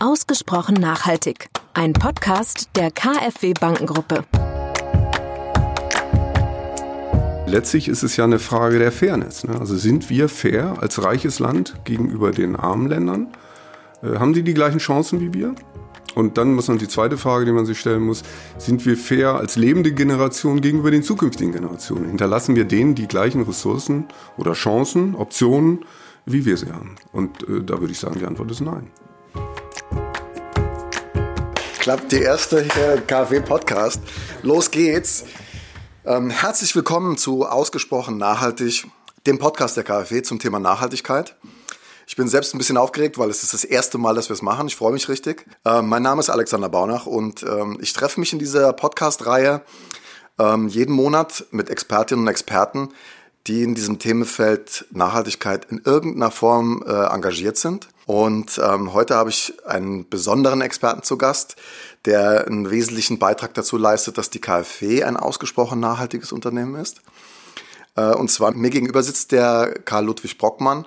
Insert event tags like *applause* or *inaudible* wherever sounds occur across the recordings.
Ausgesprochen nachhaltig. Ein Podcast der KfW Bankengruppe. Letztlich ist es ja eine Frage der Fairness. Ne? Also sind wir fair als reiches Land gegenüber den armen Ländern? Äh, haben die die gleichen Chancen wie wir? Und dann muss man die zweite Frage, die man sich stellen muss, sind wir fair als lebende Generation gegenüber den zukünftigen Generationen? Hinterlassen wir denen die gleichen Ressourcen oder Chancen, Optionen, wie wir sie haben? Und äh, da würde ich sagen, die Antwort ist nein. Klappt die erste KfW-Podcast. Los geht's. Ähm, herzlich willkommen zu Ausgesprochen Nachhaltig, dem Podcast der KfW zum Thema Nachhaltigkeit. Ich bin selbst ein bisschen aufgeregt, weil es ist das erste Mal, dass wir es machen. Ich freue mich richtig. Ähm, mein Name ist Alexander Baunach und ähm, ich treffe mich in dieser Podcast-Reihe ähm, jeden Monat mit Expertinnen und Experten, die in diesem Themenfeld Nachhaltigkeit in irgendeiner Form äh, engagiert sind. Und ähm, heute habe ich einen besonderen Experten zu Gast, der einen wesentlichen Beitrag dazu leistet, dass die KfW ein ausgesprochen nachhaltiges Unternehmen ist. Äh, und zwar mir gegenüber sitzt der Karl Ludwig Brockmann,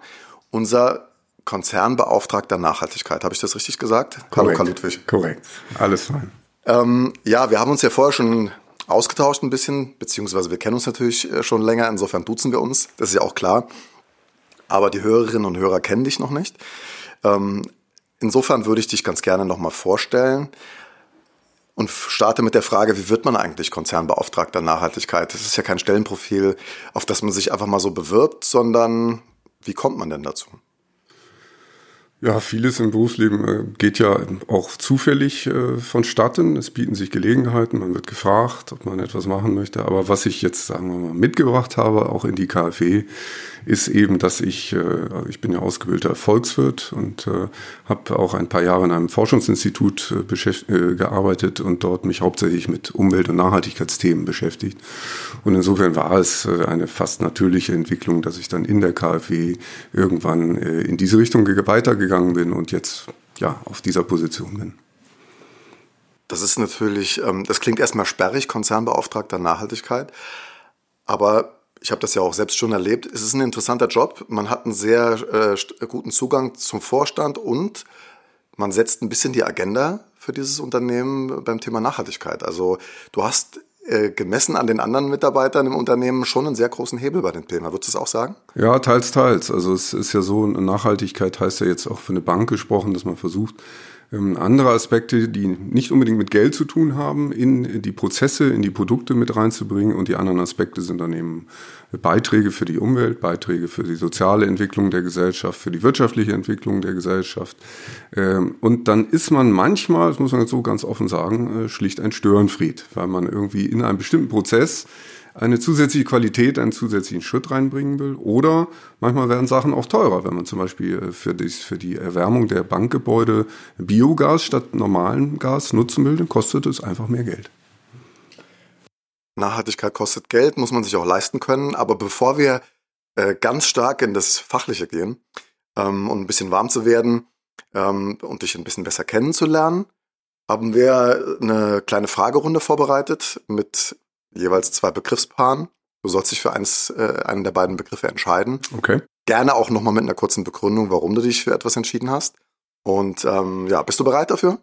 unser Konzernbeauftragter Nachhaltigkeit. Habe ich das richtig gesagt? Korrekt. Hallo Karl Ludwig. Korrekt. Alles fein. Ähm, ja, wir haben uns ja vorher schon ausgetauscht ein bisschen, beziehungsweise wir kennen uns natürlich äh, schon länger, insofern duzen wir uns, das ist ja auch klar. Aber die Hörerinnen und Hörer kennen dich noch nicht. Ähm, insofern würde ich dich ganz gerne nochmal vorstellen und starte mit der Frage, wie wird man eigentlich Konzernbeauftragter Nachhaltigkeit? Das ist ja kein Stellenprofil, auf das man sich einfach mal so bewirbt, sondern wie kommt man denn dazu? Ja, vieles im Berufsleben äh, geht ja auch zufällig äh, vonstatten. Es bieten sich Gelegenheiten, man wird gefragt, ob man etwas machen möchte. Aber was ich jetzt, sagen wir mal, mitgebracht habe, auch in die KfW, ist eben, dass ich, äh, ich bin ja ausgebildeter Volkswirt und habe auch ein paar Jahre in einem Forschungsinstitut gearbeitet und dort mich hauptsächlich mit Umwelt- und Nachhaltigkeitsthemen beschäftigt. Und insofern war es eine fast natürliche Entwicklung, dass ich dann in der KfW irgendwann in diese Richtung weitergegangen bin und jetzt ja auf dieser Position bin. Das ist natürlich, ähm, das klingt erstmal sperrig, Konzernbeauftragter Nachhaltigkeit. Aber ich habe das ja auch selbst schon erlebt. Es ist ein interessanter Job. Man hat einen sehr äh, guten Zugang zum Vorstand und man setzt ein bisschen die Agenda für dieses Unternehmen beim Thema Nachhaltigkeit. Also du hast äh, gemessen an den anderen Mitarbeitern im Unternehmen schon einen sehr großen Hebel bei dem Thema. Würdest du das auch sagen? Ja, teils, teils. Also es ist ja so, Nachhaltigkeit heißt ja jetzt auch für eine Bank gesprochen, dass man versucht, ähm, andere Aspekte, die nicht unbedingt mit Geld zu tun haben, in die Prozesse, in die Produkte mit reinzubringen. Und die anderen Aspekte sind dann eben Beiträge für die Umwelt, Beiträge für die soziale Entwicklung der Gesellschaft, für die wirtschaftliche Entwicklung der Gesellschaft. Ähm, und dann ist man manchmal, das muss man so ganz offen sagen, äh, schlicht ein Störenfried, weil man irgendwie in einem bestimmten Prozess eine zusätzliche Qualität, einen zusätzlichen Schritt reinbringen will. Oder manchmal werden Sachen auch teurer, wenn man zum Beispiel äh, für die, für die Erwärmung der Bankgebäude Biogas statt normalen Gas nutzen will, dann kostet es einfach mehr Geld. Nachhaltigkeit kostet Geld, muss man sich auch leisten können. Aber bevor wir äh, ganz stark in das Fachliche gehen ähm, und ein bisschen warm zu werden ähm, und dich ein bisschen besser kennenzulernen, haben wir eine kleine Fragerunde vorbereitet mit jeweils zwei Begriffspaaren. Du sollst dich für eins, äh, einen der beiden Begriffe entscheiden. Okay. Gerne auch nochmal mit einer kurzen Begründung, warum du dich für etwas entschieden hast. Und ähm, ja, bist du bereit dafür?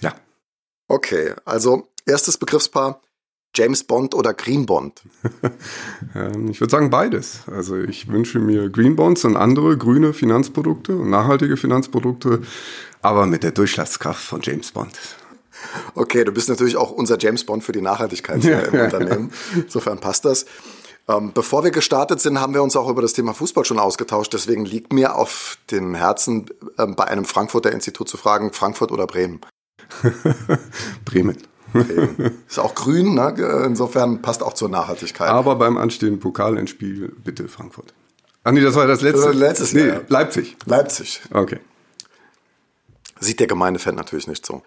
Ja. Okay, also erstes Begriffspaar. James Bond oder Green Bond? *laughs* Ähm, ich würde sagen beides. Also ich wünsche mir Green Bonds und andere grüne Finanzprodukte und nachhaltige Finanzprodukte, aber mit der Durchschlagskraft von James Bond. Okay, du bist natürlich auch unser James Bond für die Nachhaltigkeit ja, im Unternehmen. Insofern passt das. Ähm, bevor wir gestartet sind, haben wir uns auch über das Thema Fußball schon ausgetauscht. Deswegen liegt mir auf dem Herzen, äh, bei einem Frankfurter Institut zu fragen, Frankfurt oder Bremen? *laughs* Bremen. Bremen. Ist auch grün, ne? insofern passt auch zur Nachhaltigkeit. Aber beim anstehenden Pokalendspiel bitte Frankfurt. Ach nee, das war das letzte. Letztes nee, Jahr. Leipzig. Leipzig. Okay. Sieht der Gemeindefan natürlich nicht so.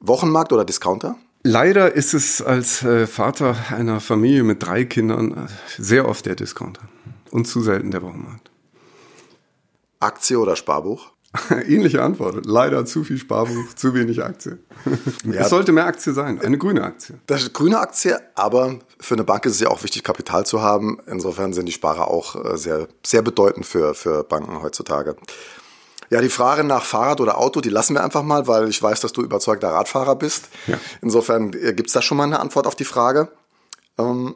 Wochenmarkt oder Discounter? Leider ist es als äh, Vater einer Familie mit drei Kindern äh, sehr oft der Discounter und zu selten der Wochenmarkt. Aktie oder Sparbuch? *laughs* Ähnliche Antwort. Leider zu viel Sparbuch, zu wenig Aktie. *laughs* Ja, es sollte mehr Aktie sein, eine grüne Aktie. Das ist grüne Aktie, aber für eine Bank ist es ja auch wichtig, Kapital zu haben. Insofern sind die Sparer auch äh, sehr, sehr bedeutend für, für Banken heutzutage. Ja, die Frage nach Fahrrad oder Auto, die lassen wir einfach mal, weil ich weiß, dass du überzeugter Radfahrer bist. Ja. Insofern äh, gibt es da schon mal eine Antwort auf die Frage. Ähm,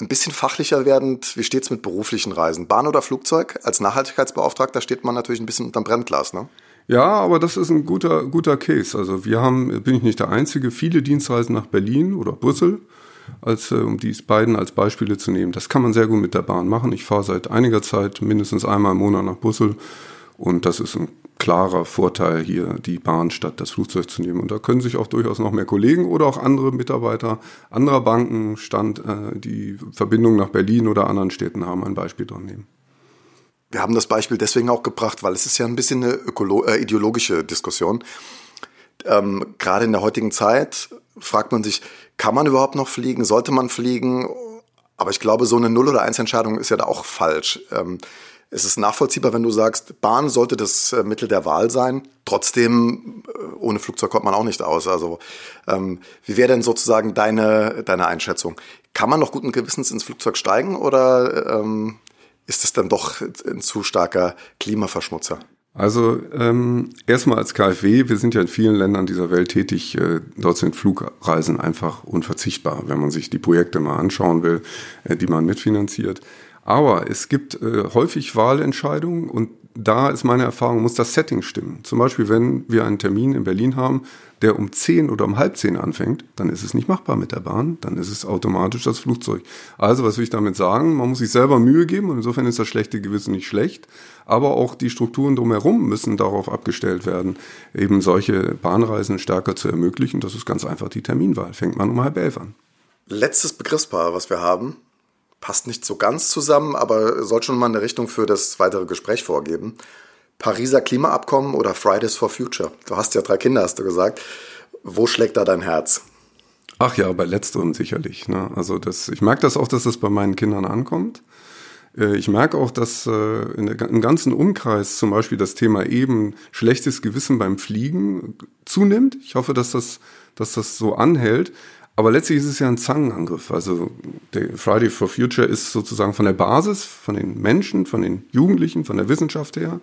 ein bisschen fachlicher werdend, wie steht es mit beruflichen Reisen? Bahn oder Flugzeug? Als Nachhaltigkeitsbeauftragter steht man natürlich ein bisschen unterm Brennglas, ne? Ja, aber das ist ein guter, guter Case. Also wir haben, bin ich nicht der Einzige, viele Dienstreisen nach Berlin oder Brüssel, als, äh, um die beiden als Beispiele zu nehmen. Das kann man sehr gut mit der Bahn machen. Ich fahre seit einiger Zeit mindestens einmal im Monat nach Brüssel und das ist ein klarer Vorteil hier, die Bahn statt das Flugzeug zu nehmen. Und da können sich auch durchaus noch mehr Kollegen oder auch andere Mitarbeiter anderer Banken, Stand, äh, die Verbindung nach Berlin oder anderen Städten haben, ein Beispiel dran nehmen. Wir haben das Beispiel deswegen auch gebracht, weil es ist ja ein bisschen eine äh, ideologische Diskussion. Ähm, gerade in der heutigen Zeit fragt man sich, kann man überhaupt noch fliegen? Sollte man fliegen? Aber ich glaube, so eine Null- oder Eins-Entscheidung ist ja da auch falsch. Ähm, es ist nachvollziehbar, wenn du sagst, Bahn sollte das äh, Mittel der Wahl sein. Trotzdem, äh, ohne Flugzeug kommt man auch nicht aus. Also, ähm, wie wäre denn sozusagen deine, deine Einschätzung? Kann man noch guten Gewissens ins Flugzeug steigen oder ähm, ist es dann doch ein zu starker Klimaverschmutzer? Also ähm, erstmal als KfW, wir sind ja in vielen Ländern dieser Welt tätig, äh, dort sind Flugreisen einfach unverzichtbar, wenn man sich die Projekte mal anschauen will, äh, die man mitfinanziert. Aber es gibt äh, häufig Wahlentscheidungen und da ist meine Erfahrung, muss das Setting stimmen. Zum Beispiel, wenn wir einen Termin in Berlin haben, der um 10 oder um halb 10 anfängt, dann ist es nicht machbar mit der Bahn, dann ist es automatisch das Flugzeug. Also, was will ich damit sagen? Man muss sich selber Mühe geben und insofern ist das schlechte Gewissen nicht schlecht. Aber auch die Strukturen drumherum müssen darauf abgestellt werden, eben solche Bahnreisen stärker zu ermöglichen. Das ist ganz einfach die Terminwahl. Fängt man um halb elf an. Letztes Begriffspaar, was wir haben, passt nicht so ganz zusammen, aber soll schon mal eine Richtung für das weitere Gespräch vorgeben. Pariser Klimaabkommen oder Fridays for Future? Du hast ja drei Kinder, hast du gesagt. Wo schlägt da dein Herz? Ach ja, bei letzterem sicherlich. Ne? Also das, ich merke das auch, dass das bei meinen Kindern ankommt. Äh, ich merke auch, dass äh, im ganzen Umkreis zum Beispiel das Thema eben schlechtes Gewissen beim Fliegen zunimmt. Ich hoffe, dass das, dass das so anhält. Aber letztlich ist es ja ein Zangenangriff. Also der Friday for Future ist sozusagen von der Basis, von den Menschen, von den Jugendlichen, von der Wissenschaft her.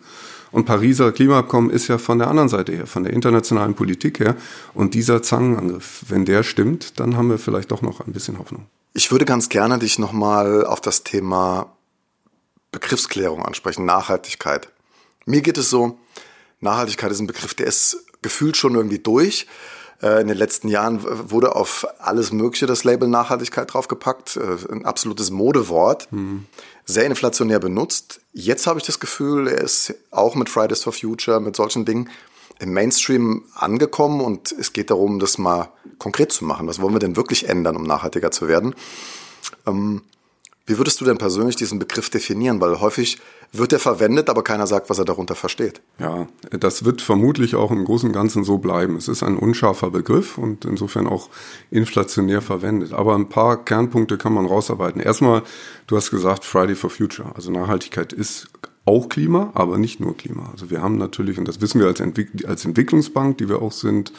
Und Pariser Klimaabkommen ist ja von der anderen Seite her, von der internationalen Politik her. Und dieser Zangenangriff, wenn der stimmt, dann haben wir vielleicht doch noch ein bisschen Hoffnung. Ich würde ganz gerne dich nochmal auf das Thema Begriffsklärung ansprechen, Nachhaltigkeit. Mir geht es so, Nachhaltigkeit ist ein Begriff, der ist gefühlt schon irgendwie durch. Äh, in den letzten Jahren wurde auf alles Mögliche das Label Nachhaltigkeit draufgepackt. Äh, ein absolutes Modewort. Mhm. Sehr inflationär benutzt. Jetzt habe ich das Gefühl, er ist auch mit Fridays for Future, mit solchen Dingen im Mainstream angekommen und es geht darum, das mal konkret zu machen. Was wollen wir denn wirklich ändern, um nachhaltiger zu werden? Ähm, wie würdest du denn persönlich diesen Begriff definieren? Weil häufig wird er verwendet, aber keiner sagt, was er darunter versteht. Ja, das wird vermutlich auch im Großen und Ganzen so bleiben. Es ist ein unscharfer Begriff und insofern auch inflationär verwendet. Aber ein paar Kernpunkte kann man rausarbeiten. Erstmal, du hast gesagt Friday for Future. Also Nachhaltigkeit ist auch Klima, aber nicht nur Klima. Also wir haben natürlich, und das wissen wir als, Entwick als Entwicklungsbank, die wir auch sind,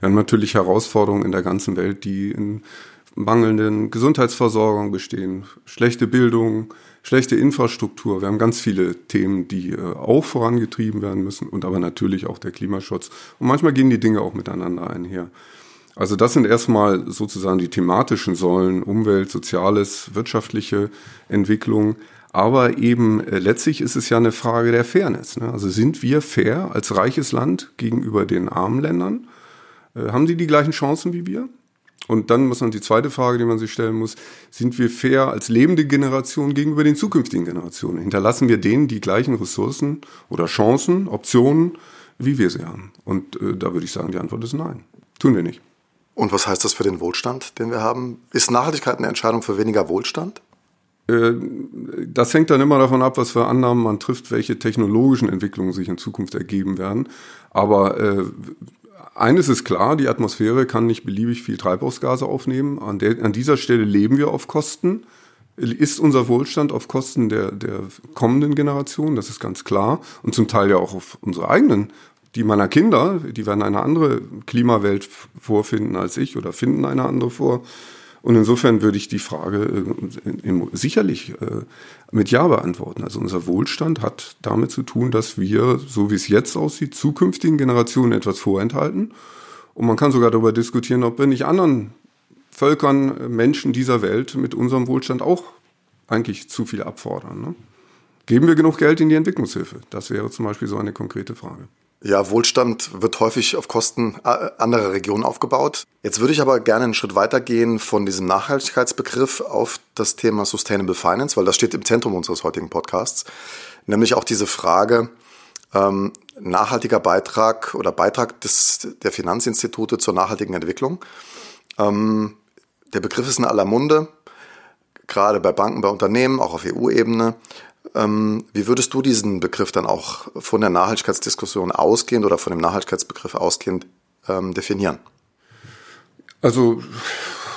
wir haben natürlich Herausforderungen in der ganzen Welt, die in mangelnden Gesundheitsversorgung bestehen, schlechte Bildung, schlechte Infrastruktur. Wir haben ganz viele Themen, die äh, auch vorangetrieben werden müssen und aber natürlich auch der Klimaschutz. Und manchmal gehen die Dinge auch miteinander einher. Also das sind erstmal sozusagen die thematischen Säulen, Umwelt, Soziales, wirtschaftliche Entwicklung. Aber eben äh, letztlich ist es ja eine Frage der Fairness. Ne? Also sind wir fair als reiches Land gegenüber den armen Ländern? Äh, haben die die gleichen Chancen wie wir? Und dann muss man die zweite Frage, die man sich stellen muss, sind wir fair als lebende Generation gegenüber den zukünftigen Generationen? Hinterlassen wir denen die gleichen Ressourcen oder Chancen, Optionen, wie wir sie haben? Und äh, da würde ich sagen, die Antwort ist nein. Tun wir nicht. Und was heißt das für den Wohlstand, den wir haben? Ist Nachhaltigkeit eine Entscheidung für weniger Wohlstand? Äh, das hängt dann immer davon ab, was für Annahmen man trifft, welche technologischen Entwicklungen sich in Zukunft ergeben werden. Aber äh, eines ist klar, die Atmosphäre kann nicht beliebig viel Treibhausgase aufnehmen. An, der, an dieser Stelle leben wir auf Kosten. Ist unser Wohlstand auf Kosten der, der kommenden Generation, das ist ganz klar. Und zum Teil ja auch auf unsere eigenen, die meiner Kinder, die werden eine andere Klimawelt vorfinden als ich oder finden eine andere vor. Und insofern würde ich die Frage äh, sicherlich äh, mit Ja beantworten. Also unser Wohlstand hat damit zu tun, dass wir, so wie es jetzt aussieht, zukünftigen Generationen etwas vorenthalten. Und man kann sogar darüber diskutieren, ob wir nicht anderen Völkern, Menschen dieser Welt mit unserem Wohlstand auch eigentlich zu viel abfordern. Ne? Geben wir genug Geld in die Entwicklungshilfe? Das wäre zum Beispiel so eine konkrete Frage. Ja, Wohlstand wird häufig auf Kosten äh, anderer Regionen aufgebaut. Jetzt würde ich aber gerne einen Schritt weitergehen von diesem Nachhaltigkeitsbegriff auf das Thema Sustainable Finance, weil das steht im Zentrum unseres heutigen Podcasts. Nämlich auch diese Frage, ähm, nachhaltiger Beitrag oder Beitrag des, der Finanzinstitute zur nachhaltigen Entwicklung. Ähm, der Begriff ist in aller Munde, gerade bei Banken, bei Unternehmen, auch auf EU-Ebene. Ähm, wie würdest du diesen Begriff dann auch von der Nachhaltigkeitsdiskussion ausgehend oder von dem Nachhaltigkeitsbegriff ausgehend ähm, definieren? Also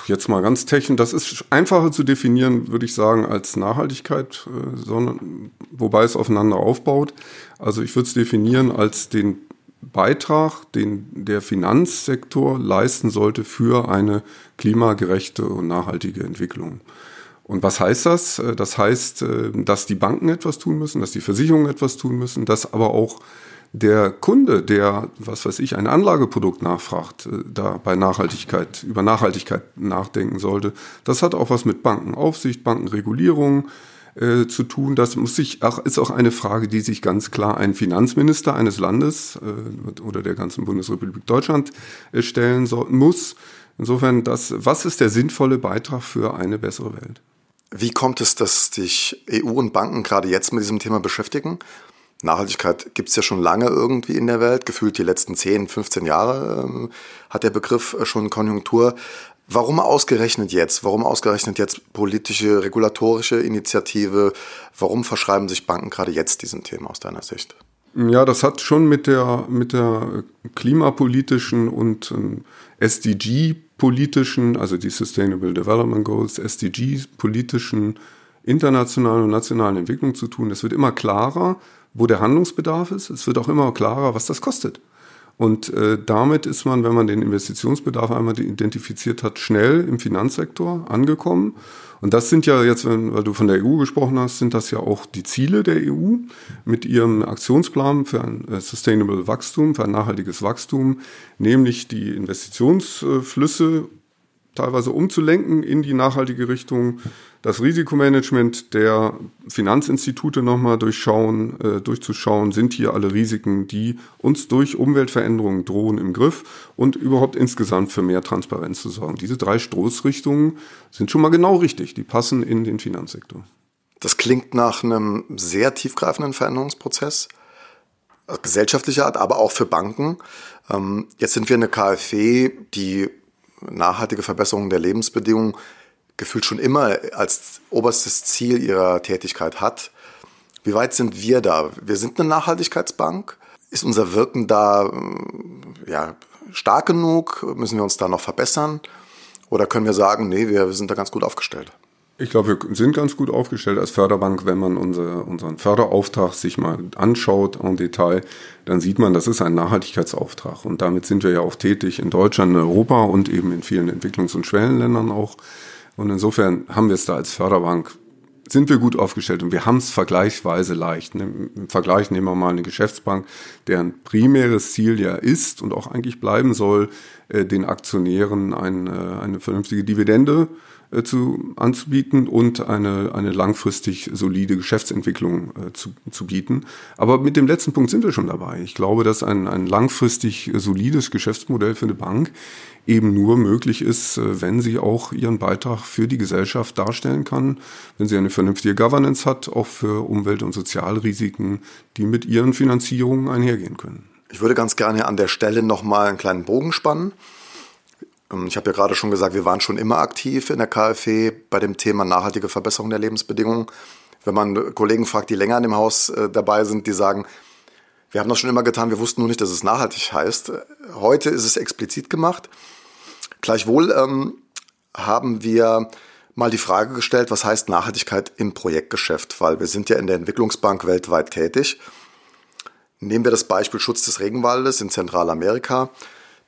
jetzt mal ganz technisch, das ist einfacher zu definieren, würde ich sagen, als Nachhaltigkeit, äh, sondern wobei es aufeinander aufbaut. Also ich würde es definieren als den Beitrag, den der Finanzsektor leisten sollte für eine klimagerechte und nachhaltige Entwicklung. Und was heißt das? Äh, das heißt, äh, dass die Banken etwas tun müssen, dass die Versicherungen etwas tun müssen, dass aber auch der Kunde, der, was weiß ich, ein Anlageprodukt nachfragt, äh, da bei Nachhaltigkeit, über Nachhaltigkeit nachdenken sollte. Das hat auch was mit Bankenaufsicht, Bankenregulierung äh, zu tun. Das muss sich auch, ist auch eine Frage, die sich ganz klar ein Finanzminister eines Landes äh, oder der ganzen Bundesrepublik Deutschland äh, stellen so, muss. Insofern, das, was ist der sinnvolle Beitrag für eine bessere Welt? Wie kommt es, dass sich EU und Banken gerade jetzt mit diesem Thema beschäftigen? Nachhaltigkeit gibt es ja schon lange irgendwie in der Welt. Gefühlt die letzten 10, 15 Jahre ähm, hat der Begriff äh, schon Konjunktur. Warum ausgerechnet jetzt? Warum ausgerechnet jetzt politische, regulatorische Initiative? Warum verschreiben sich Banken gerade jetzt diesem Thema aus deiner Sicht? Ja, das hat schon mit der, mit der klimapolitischen und ähm, SDG-politischen, also die Sustainable Development Goals, SDG-politischen internationalen und nationalen Entwicklung zu tun. Es wird immer klarer, wo der Handlungsbedarf ist. Es wird auch immer klarer, was das kostet. Und äh, damit ist man, wenn man den Investitionsbedarf einmal identifiziert hat, schnell im Finanzsektor angekommen. Und das sind ja jetzt, weil du von der EU gesprochen hast, sind das ja auch die Ziele der EU mit ihrem Aktionsplan für ein äh, Sustainable Wachstum, für ein nachhaltiges Wachstum, nämlich die Investitionsflüsse teilweise umzulenken in die nachhaltige Richtung, das Risikomanagement der Finanzinstitute nochmal durchschauen, äh, durchzuschauen, sind hier alle Risiken, die uns durch Umweltveränderungen drohen, im Griff und überhaupt insgesamt für mehr Transparenz zu sorgen. Diese drei Stoßrichtungen sind schon mal genau richtig, die passen in den Finanzsektor. Das klingt nach einem sehr tiefgreifenden Veränderungsprozess gesellschaftlicher Art, aber auch für Banken. Ähm, jetzt sind wir eine KfW, die nachhaltige Verbesserung der Lebensbedingungen gefühlt schon immer als oberstes Ziel ihrer Tätigkeit hat. Wie weit sind wir da? Wir sind eine Nachhaltigkeitsbank. Ist unser Wirken da äh, ja, stark genug? Müssen wir uns da noch verbessern? Oder können wir sagen, nee, wir sind da ganz gut aufgestellt? Ich glaube, wir sind ganz gut aufgestellt als Förderbank. Wenn man unser, unseren Förderauftrag sich mal anschaut en Detail, dann sieht man, das ist ein Nachhaltigkeitsauftrag. Und damit sind wir ja auch tätig in Deutschland, in Europa und eben in vielen Entwicklungs- und Schwellenländern auch. Und insofern haben wir es da als Förderbank, sind wir gut aufgestellt und wir haben es vergleichsweise leicht. Im Vergleich nehmen wir mal eine Geschäftsbank, deren primäres Ziel ja ist und auch eigentlich bleiben soll, äh, den Aktionären eine, eine vernünftige Dividende äh, zu, anzubieten und eine, eine langfristig solide Geschäftsentwicklung äh, zu, zu bieten. Aber mit dem letzten Punkt sind wir schon dabei. Ich glaube, dass ein, ein langfristig solides Geschäftsmodell für eine Bank eben nur möglich ist, äh, wenn sie auch ihren Beitrag für die Gesellschaft darstellen kann, wenn sie eine vernünftige Governance hat, auch für Umwelt- und Sozialrisiken, die mit ihren Finanzierungen einhergehen können. Ich würde ganz gerne an der Stelle nochmal einen kleinen Bogen spannen. Ähm, ich habe ja gerade schon gesagt, wir waren schon immer aktiv in der KfW bei dem Thema nachhaltige Verbesserung der Lebensbedingungen. Wenn man Kollegen fragt, die länger in dem Haus äh, dabei sind, die sagen, wir haben das schon immer getan, wir wussten nur nicht, dass es nachhaltig heißt. Heute ist es explizit gemacht. Gleichwohl ähm, haben wir mal die Frage gestellt, was heißt Nachhaltigkeit im Projektgeschäft, weil wir sind ja in der Entwicklungsbank weltweit tätig. Nehmen wir das Beispiel Schutz des Regenwaldes in Zentralamerika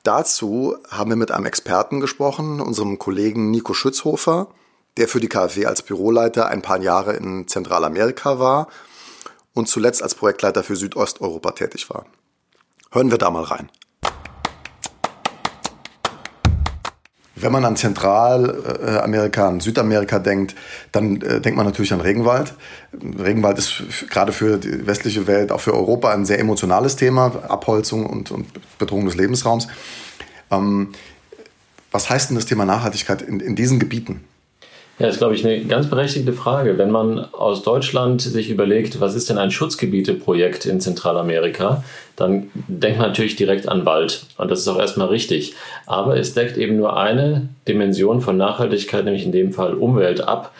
dazu haben wir mit einem Experten gesprochen, unserem Kollegen Nico Schützhofer, der für die KfW als Büroleiter ein paar Jahre in Zentralamerika war und zuletzt als Projektleiter für Südosteuropa tätig war. Hören wir da mal rein. Wenn man an Zentralamerika, an Südamerika denkt, dann äh, denkt man natürlich an Regenwald. Regenwald ist gerade für die westliche Welt, auch für Europa ein sehr emotionales Thema, Abholzung und, und Bedrohung des Lebensraums. Ähm, was heißt denn das Thema Nachhaltigkeit in, in diesen Gebieten? Ja, das ist, glaube ich, eine ganz berechtigte Frage. Wenn man aus Deutschland sich überlegt, was ist denn ein Schutzgebieteprojekt in Zentralamerika, dann denkt man natürlich direkt an Wald. Und das ist auch erstmal richtig. Aber es deckt eben nur eine Dimension von Nachhaltigkeit, nämlich in dem Fall Umwelt ab.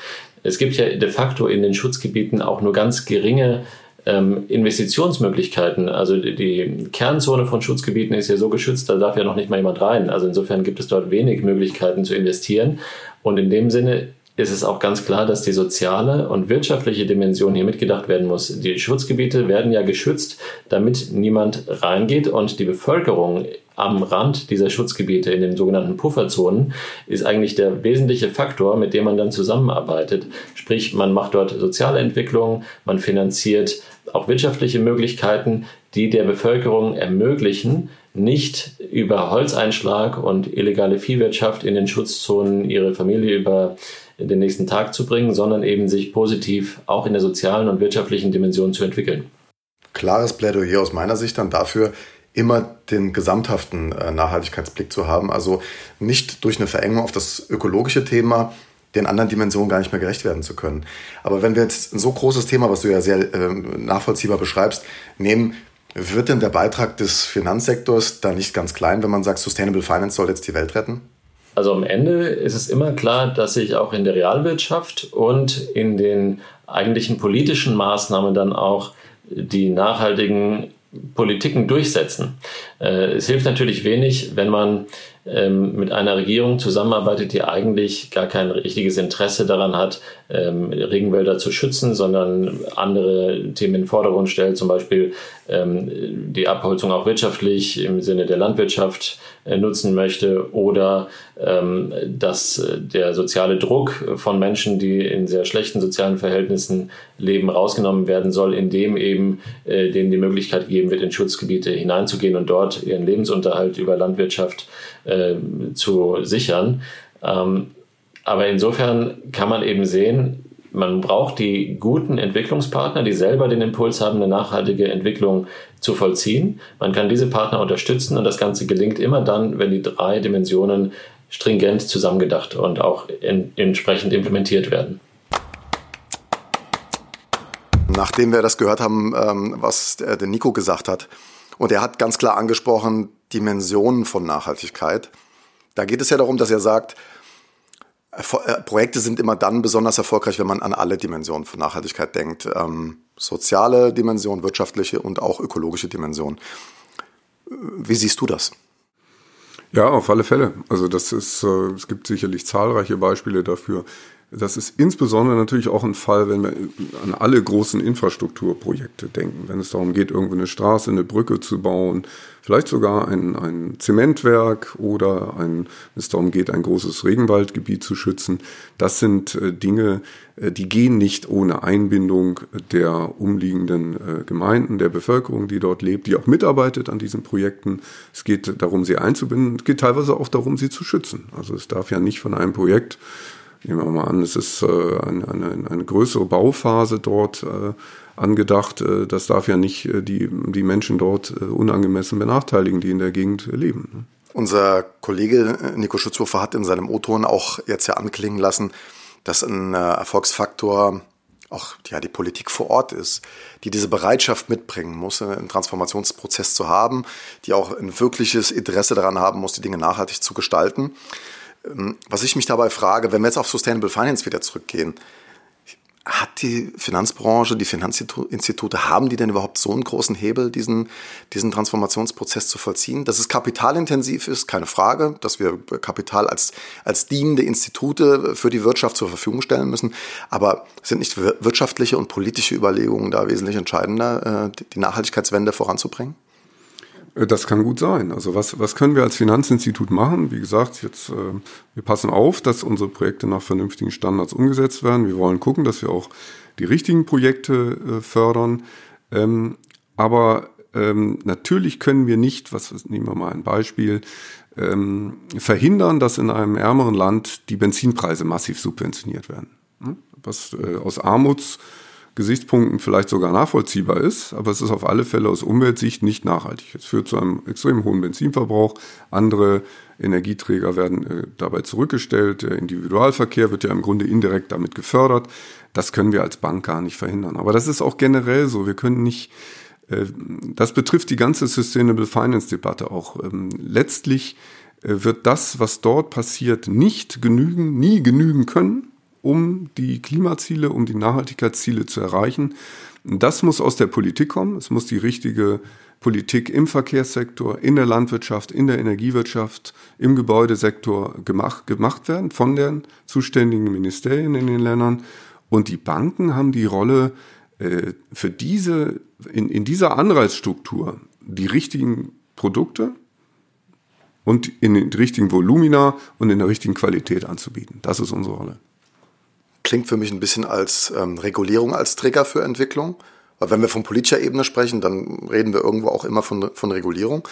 Es gibt ja de facto in den Schutzgebieten auch nur ganz geringe ähm, Investitionsmöglichkeiten. Also die, Kernzone von Schutzgebieten ist ja so geschützt, da darf ja noch nicht mal jemand rein. Also insofern gibt es dort wenig Möglichkeiten zu investieren. Und in dem Sinne ist es auch ganz klar, dass die soziale und wirtschaftliche Dimension hier mitgedacht werden muss. Die Schutzgebiete werden ja geschützt, damit niemand reingeht und die Bevölkerung am Rand dieser Schutzgebiete in den sogenannten Pufferzonen ist eigentlich der wesentliche Faktor, mit dem man dann zusammenarbeitet. Sprich, man macht dort soziale Entwicklung, man finanziert auch wirtschaftliche Möglichkeiten, die der Bevölkerung ermöglichen, nicht über Holzeinschlag und illegale Viehwirtschaft in den Schutzzonen ihre Familie über den nächsten Tag zu bringen, sondern eben sich positiv auch in der sozialen und wirtschaftlichen Dimension zu entwickeln. Klares Plädoyer aus meiner Sicht dann dafür, immer den gesamthaften äh, Nachhaltigkeitsblick zu haben. Also nicht durch eine Verengung auf das ökologische Thema den anderen Dimensionen gar nicht mehr gerecht werden zu können. Aber wenn wir jetzt ein so großes Thema, was du ja sehr äh, nachvollziehbar beschreibst, nehmen, wird denn der Beitrag des Finanzsektors da nicht ganz klein, wenn man sagt, Sustainable Finance soll jetzt die Welt retten? Also am Ende ist es immer klar, dass sich auch in der Realwirtschaft und in den eigentlichen politischen Maßnahmen dann auch die nachhaltigen Politiken durchsetzen. Äh, es hilft natürlich wenig, wenn man ähm, mit einer Regierung zusammenarbeitet, die eigentlich gar kein richtiges Interesse daran hat, ähm, Regenwälder zu schützen, sondern andere Themen in den Vordergrund stellt, zum Beispiel ähm, die Abholzung auch wirtschaftlich im Sinne der Landwirtschaft nutzen möchte oder ähm, dass der soziale Druck von Menschen, die in sehr schlechten sozialen Verhältnissen leben, rausgenommen werden soll, indem eben äh, denen die Möglichkeit gegeben wird, in Schutzgebiete hineinzugehen und dort ihren Lebensunterhalt über Landwirtschaft äh, zu sichern. Ähm, aber insofern kann man eben sehen, man braucht die guten Entwicklungspartner, die selber den Impuls haben, eine nachhaltige Entwicklung zu vollziehen. Man kann diese Partner unterstützen und das Ganze gelingt immer dann, wenn die drei Dimensionen stringent zusammengedacht und auch in, entsprechend implementiert werden. Nachdem wir das gehört haben, ähm, was der Nico gesagt hat, und er hat ganz klar angesprochen, Dimensionen von Nachhaltigkeit. Da geht es ja darum, dass er sagt, Projekte sind immer dann besonders erfolgreich, wenn man an alle Dimensionen von Nachhaltigkeit denkt. Ähm, soziale Dimension, wirtschaftliche und auch ökologische Dimension. Wie siehst du das? Ja, auf alle Fälle. Also das ist, äh, es gibt sicherlich zahlreiche Beispiele dafür. Das ist insbesondere natürlich auch ein Fall, wenn wir an alle großen Infrastrukturprojekte denken. Wenn es darum geht, irgendwo eine Straße, eine Brücke zu bauen, vielleicht sogar ein, ein Zementwerk oder ein, wenn es darum geht, ein großes Regenwaldgebiet zu schützen. Das sind äh, Dinge, äh, die gehen nicht ohne Einbindung der umliegenden äh, Gemeinden, der Bevölkerung, die dort lebt, die auch mitarbeitet an diesen Projekten. Es geht darum, sie einzubinden. Es geht teilweise auch darum, sie zu schützen. Also es darf ja nicht von einem Projekt Nehmen wir mal an, es ist äh, eine, eine, eine größere Bauphase dort äh, angedacht. Äh, das darf ja nicht die, die Menschen dort unangemessen benachteiligen, die in der Gegend leben. Ne? Unser Kollege Nico Schutzhofer hat in seinem O-Ton auch jetzt ja anklingen lassen, dass ein Erfolgsfaktor auch ja, die Politik vor Ort ist, die diese Bereitschaft mitbringen muss, einen Transformationsprozess zu haben, die auch ein wirkliches Interesse daran haben muss, die Dinge nachhaltig zu gestalten. Ähm, was ich mich dabei frage, wenn wir jetzt auf Sustainable Finance wieder zurückgehen, hat die Finanzbranche, die Finanzinstitute, haben die denn überhaupt so einen großen Hebel, diesen, diesen Transformationsprozess zu vollziehen? Dass es kapitalintensiv ist, keine Frage, dass wir Kapital als, als dienende Institute für die Wirtschaft zur Verfügung stellen müssen. Aber sind nicht wirtschaftliche und politische Überlegungen da wesentlich entscheidender, äh, die Nachhaltigkeitswende voranzubringen? Äh, das kann gut sein. Also was, was können wir als Finanzinstitut machen? Wie gesagt, jetzt äh, wir passen auf, dass unsere Projekte nach vernünftigen Standards umgesetzt werden. Wir wollen gucken, dass wir auch die richtigen Projekte äh, fördern. Ähm, aber ähm, natürlich können wir nicht, was, nehmen wir mal ein Beispiel, ähm, verhindern, dass in einem ärmeren Land die Benzinpreise massiv subventioniert werden. Hm? Was aus Armuts Gesichtspunkten vielleicht sogar nachvollziehbar ist, aber es ist auf alle Fälle aus Umweltsicht nicht nachhaltig. Es führt zu einem extrem hohen Benzinverbrauch. Andere Energieträger werden äh, dabei zurückgestellt. Der Individualverkehr wird ja im Grunde indirekt damit gefördert. Das können wir als Bank gar nicht verhindern. Aber das ist auch generell so. Wir können nicht, äh, das betrifft die ganze Sustainable Finance Debatte auch. Ähm, letztlich äh, wird das, was dort passiert, nicht genügen, nie genügen können um die Klimaziele, um die Nachhaltigkeitsziele zu erreichen. Das muss aus der Politik kommen. Es muss die richtige Politik im Verkehrssektor, in der Landwirtschaft, in der Energiewirtschaft, im Gebäudesektor gemacht, gemacht werden von den zuständigen Ministerien in den Ländern. Und die Banken haben die Rolle, äh, für diese, in, in dieser Anreizstruktur die richtigen Produkte und in den richtigen Volumina und in der richtigen Qualität anzubieten. Das ist unsere Rolle klingt für mich ein bisschen als ähm, Regulierung als Trigger für Entwicklung. Weil wenn wir von politischer Ebene sprechen, dann reden wir irgendwo auch immer von, von Regulierung.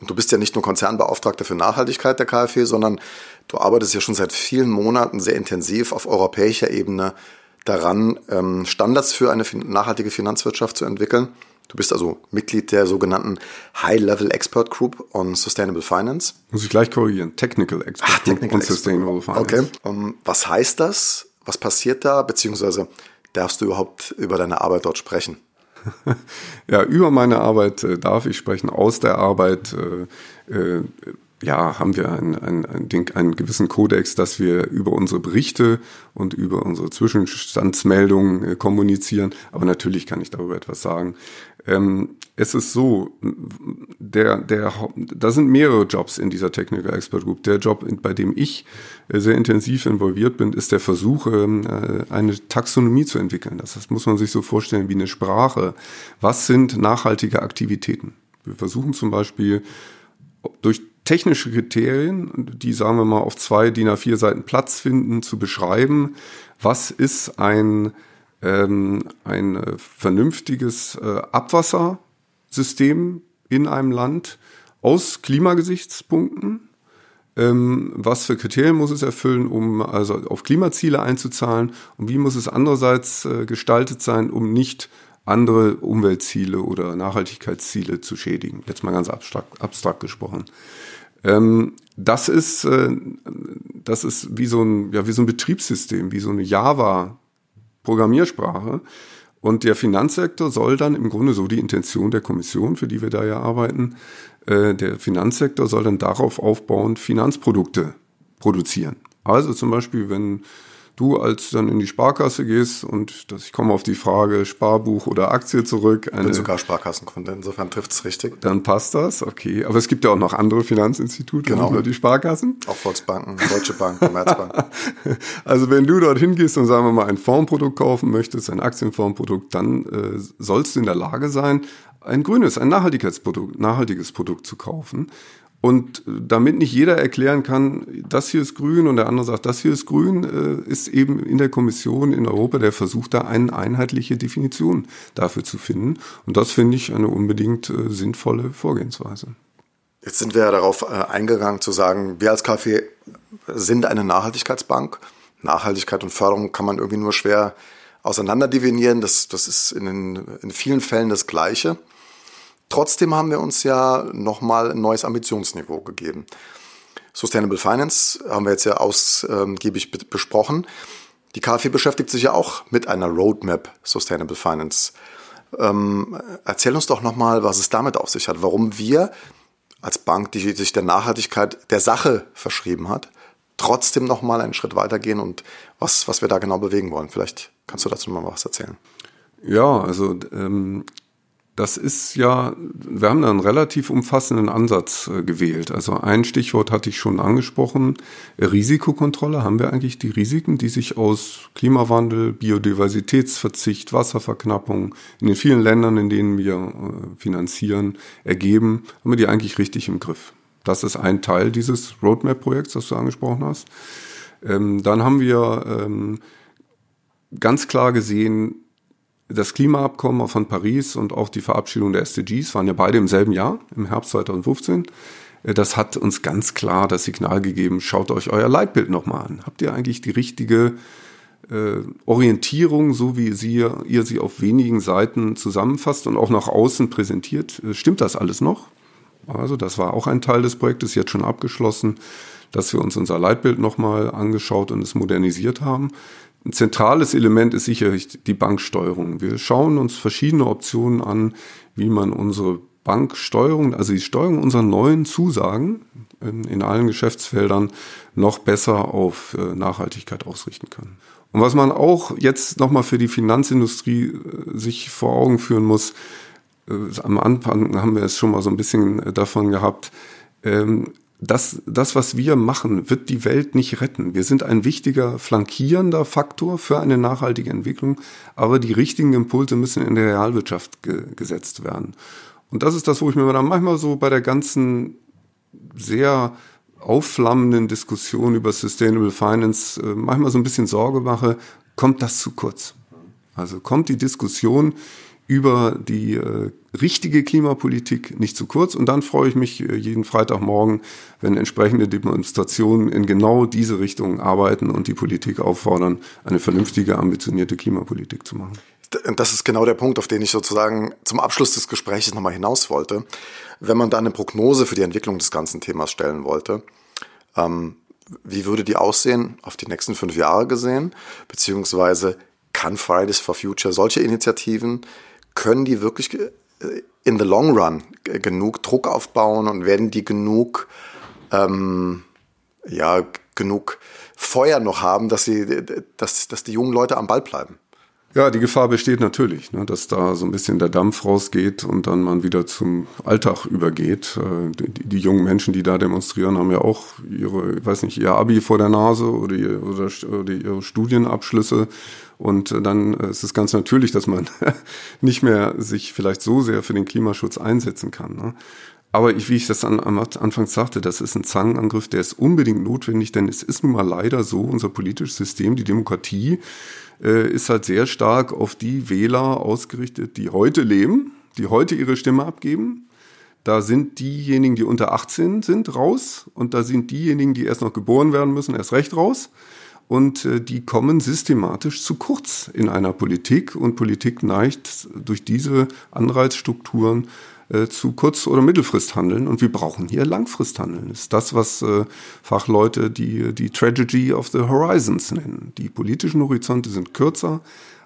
Und du bist ja nicht nur Konzernbeauftragter für Nachhaltigkeit der KfW, sondern du arbeitest ja schon seit vielen Monaten sehr intensiv auf europäischer Ebene daran, ähm, Standards für eine nachhaltige Finanzwirtschaft zu entwickeln. Du bist also Mitglied der sogenannten High-Level Expert Group on Sustainable Finance. Muss ich gleich korrigieren. Technical Expert Ach, Technical Group on Expert. Sustainable Finance. Okay. Um, ähm, was heißt das? Was passiert da, beziehungsweise darfst du überhaupt über deine Arbeit dort sprechen? *laughs* ja, über meine Arbeit äh, darf ich sprechen. Aus der Arbeit äh, äh, ja, haben wir einen, einen, einen, einen gewissen Kodex, dass wir über unsere Berichte und über unsere Zwischenstandsmeldungen äh, kommunizieren. Aber natürlich kann ich darüber etwas sagen. Ähm, es ist so, der, der, da sind mehrere Jobs in dieser Technical Expert Group. Der Job, bei dem ich äh, sehr intensiv involviert bin, ist der Versuch, ähm, äh, eine Taxonomie zu entwickeln. Das muss man sich so vorstellen wie eine Sprache. Was sind nachhaltige Aktivitäten? Wir versuchen zum Beispiel durch technische Kriterien, die sagen wir mal auf zwei DIN A4 Seiten Platz finden, zu beschreiben, was ist ein ähm, ein äh, vernünftiges äh, Abwassersystem in einem Land aus Klimagesichtspunkten. Ähm, was für Kriterien muss es erfüllen, um also auf Klimaziele einzuzahlen und wie muss es andererseits äh, gestaltet sein, um nicht andere Umweltziele oder Nachhaltigkeitsziele zu schädigen. Jetzt mal ganz abstrakt, abstrakt gesprochen. Ähm, das ist, äh, das ist wie so ein, ja, wie so ein Betriebssystem, wie so eine Java Programmiersprache. Und der Finanzsektor soll dann im Grunde so die Intention der Kommission, für die wir da ja arbeiten, äh, der Finanzsektor soll dann darauf aufbauend Finanzprodukte produzieren. Also zum Beispiel, wenn du als dann in die Sparkasse gehst und das, ich komme auf die Frage Sparbuch oder Aktie zurück. Eine, ich bin sogar Sparkassenkunde, insofern trifft es richtig. Dann passt das, okay. Aber es gibt ja auch noch andere Finanzinstitute, genau. nicht nur die Sparkassen. Auch Volksbanken, Deutsche Bank, Commerzbank. *laughs* also wenn du dorthin gehst und sagen wir mal ein Fondsprodukt kaufen möchtest, ein Aktienfondsprodukt, dann äh, sollst du in der Lage sein, ein grünes, ein Nachhaltigkeitsprodukt, nachhaltiges Produkt zu kaufen. Und damit nicht jeder erklären kann, das hier ist grün und der andere sagt, das hier ist grün, äh, ist eben in der Kommission in Europa der Versuch, da eine einheitliche Definition dafür zu finden. Und das finde ich eine unbedingt äh, sinnvolle Vorgehensweise. Jetzt sind wir ja darauf äh, eingegangen zu sagen, wir als KfW sind eine Nachhaltigkeitsbank. Nachhaltigkeit und Förderung kann man irgendwie nur schwer auseinander definieren. Das, das ist in, in vielen Fällen das Gleiche. Trotzdem haben wir uns ja nochmal ein neues Ambitionsniveau gegeben. Sustainable Finance haben wir jetzt ja ausgiebig besprochen. Die KfW beschäftigt sich ja auch mit einer Roadmap Sustainable Finance. Ähm, erzähl uns doch nochmal, was es damit auf sich hat, warum wir als Bank, die sich der Nachhaltigkeit der Sache verschrieben hat, trotzdem nochmal einen Schritt weitergehen und was, was wir da genau bewegen wollen. Vielleicht kannst du dazu mal was erzählen. Ja, also ähm, das ist ja, wir haben da einen relativ umfassenden Ansatz äh, gewählt. Also ein Stichwort hatte ich schon angesprochen. Risikokontrolle. Haben wir eigentlich die Risiken, die sich aus Klimawandel, Biodiversitätsverzicht, Wasserverknappung in den vielen Ländern, in denen wir äh, finanzieren, ergeben, haben wir die eigentlich richtig im Griff? Das ist ein Teil dieses Roadmap-Projekts, das du angesprochen hast. Ähm, dann haben wir ähm, ganz klar gesehen, das Klimaabkommen von Paris und auch die Verabschiedung der SDGs waren ja beide im selben Jahr, im Herbst 2015. Äh, das hat uns ganz klar das Signal gegeben, schaut euch euer Leitbild nochmal an. Habt ihr eigentlich die richtige äh, Orientierung, so wie sie, ihr sie auf wenigen Seiten zusammenfasst und auch nach außen präsentiert? Äh, stimmt das alles noch? Also das war auch ein Teil des Projektes, jetzt schon abgeschlossen, dass wir uns unser Leitbild nochmal angeschaut und es modernisiert haben. Ein zentrales Element ist sicherlich die Banksteuerung. Wir schauen uns verschiedene Optionen an, wie man unsere Banksteuerung, also die Steuerung unserer neuen Zusagen in, in allen Geschäftsfeldern noch besser auf äh, Nachhaltigkeit ausrichten kann. Und was man auch jetzt nochmal für die Finanzindustrie äh, sich vor Augen führen muss, äh, am Anfang haben wir es schon mal so ein bisschen davon gehabt, ähm, das, das, was wir machen, wird die Welt nicht retten. Wir sind ein wichtiger flankierender Faktor für eine nachhaltige Entwicklung, aber die richtigen Impulse müssen in der Realwirtschaft ge gesetzt werden. Und das ist das, wo ich mir dann manchmal so bei der ganzen sehr aufflammenden Diskussion über Sustainable Finance äh, manchmal so ein bisschen Sorge mache, kommt das zu kurz? Also kommt die Diskussion über die äh, richtige Klimapolitik nicht zu kurz. Und dann freue ich mich äh, jeden Freitagmorgen, wenn entsprechende Demonstrationen in genau diese Richtung arbeiten und die Politik auffordern, eine vernünftige, ambitionierte Klimapolitik zu machen. Das ist genau der Punkt, auf den ich sozusagen zum Abschluss des Gesprächs nochmal hinaus wollte. Wenn man da eine Prognose für die Entwicklung des ganzen Themas stellen wollte, ähm, wie würde die aussehen auf die nächsten fünf Jahre gesehen? Beziehungsweise kann Fridays for Future solche Initiativen können die wirklich äh, in the long run genug Druck aufbauen und werden die genug, ähm, ja, genug Feuer noch haben, dass sie, dass, dass die jungen Leute am Ball bleiben? Ja, die Gefahr besteht natürlich, ne, dass da so ein bisschen der Dampf rausgeht und dann man wieder zum Alltag übergeht. Äh, die, die, jungen Menschen, die da demonstrieren, haben ja auch ihre, ich weiß nicht, ihr Abi vor der Nase oder, ihr, oder, oder ihre Studienabschlüsse. Und dann ist es ganz natürlich, dass man *laughs* nicht mehr sich vielleicht so sehr für den Klimaschutz einsetzen kann. Ne? Aber ich, wie ich das an, am Anfang sagte, das ist ein Zangenangriff, der ist unbedingt notwendig, denn es ist nun mal leider so, unser politisches System, die Demokratie, äh, ist halt sehr stark auf die Wähler ausgerichtet, die heute leben, die heute ihre Stimme abgeben. Da sind diejenigen, die unter 18 sind, raus und da sind diejenigen, die erst noch geboren werden müssen, erst recht raus. Und äh, die kommen systematisch zu kurz in einer Politik und Politik neigt durch diese Anreizstrukturen äh, zu Kurz- oder Mittelfristhandeln und wir brauchen hier Langfristhandeln. Das ist das, was äh, Fachleute die, die Tragedy of the Horizons nennen. Die politischen Horizonte sind kürzer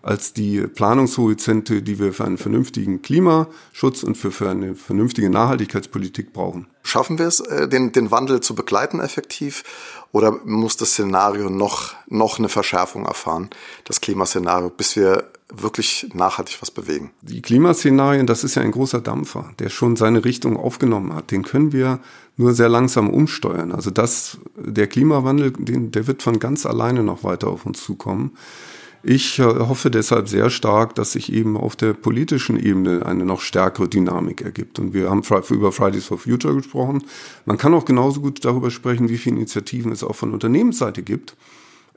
als die Planungshorizonte, die wir für einen vernünftigen Klimaschutz und für, für eine vernünftige Nachhaltigkeitspolitik brauchen. Schaffen wir es, äh, den, den Wandel zu begleiten effektiv? Oder muss das Szenario noch, noch eine Verschärfung erfahren, das Klimaszenario, bis wir wirklich nachhaltig was bewegen? Die Klimaszenarien, das ist ja ein großer Dampfer, der schon seine Richtung aufgenommen hat. Den können wir nur sehr langsam umsteuern. Also das, der Klimawandel, den, der wird von ganz alleine noch weiter auf uns zukommen. Ich äh, hoffe deshalb sehr stark, dass sich eben auf der politischen Ebene eine noch stärkere Dynamik ergibt. Und wir haben über Fridays for Future gesprochen. Man kann auch genauso gut darüber sprechen, wie viele Initiativen es auch von Unternehmensseite gibt,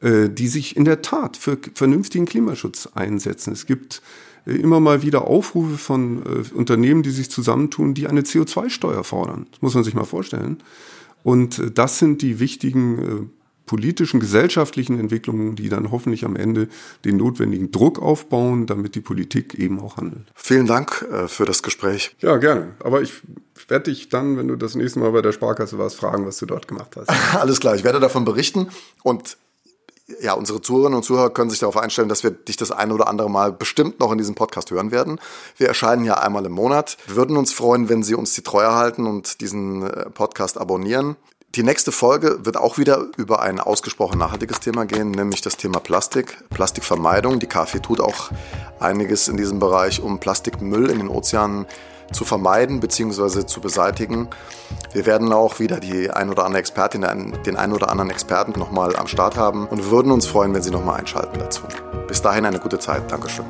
die sich in der Tat für vernünftigen Klimaschutz einsetzen. Es gibt äh, immer mal wieder Aufrufe von Unternehmen, die sich zusammentun, die eine CO2-Steuer fordern. Das muss man sich mal vorstellen. Und das sind die wichtigen politischen, gesellschaftlichen Entwicklungen, die dann hoffentlich am Ende den notwendigen Druck aufbauen, damit die Politik eben auch handelt. Vielen Dank äh, für das Gespräch. Ja, gerne. Aber ich werde dich dann, wenn du das nächste Mal bei der Sparkasse warst, fragen, was du dort gemacht hast. *laughs* Alles klar, ich werde davon berichten und ja, unsere Zuhörerinnen und Zuhörer können sich darauf einstellen, dass wir dich das eine oder andere Mal bestimmt noch in diesem Podcast hören werden. Wir erscheinen ja einmal im Monat. Wir würden uns freuen, wenn Sie uns die Treue halten und diesen äh, Podcast abonnieren. Die nächste Folge wird auch wieder über ein ausgesprochen nachhaltiges Thema gehen, nämlich das Thema Plastik, Plastikvermeidung. Die KfW tut auch einiges in diesem Bereich, um Plastikmüll in den Ozeanen zu vermeiden bzw. zu beseitigen. Wir werden auch wieder die ein oder andere Expertin, den ein oder anderen Experten nochmal am Start haben und würden uns freuen, wenn Sie nochmal einschalten dazu. Bis dahin eine gute Zeit. Dankeschön.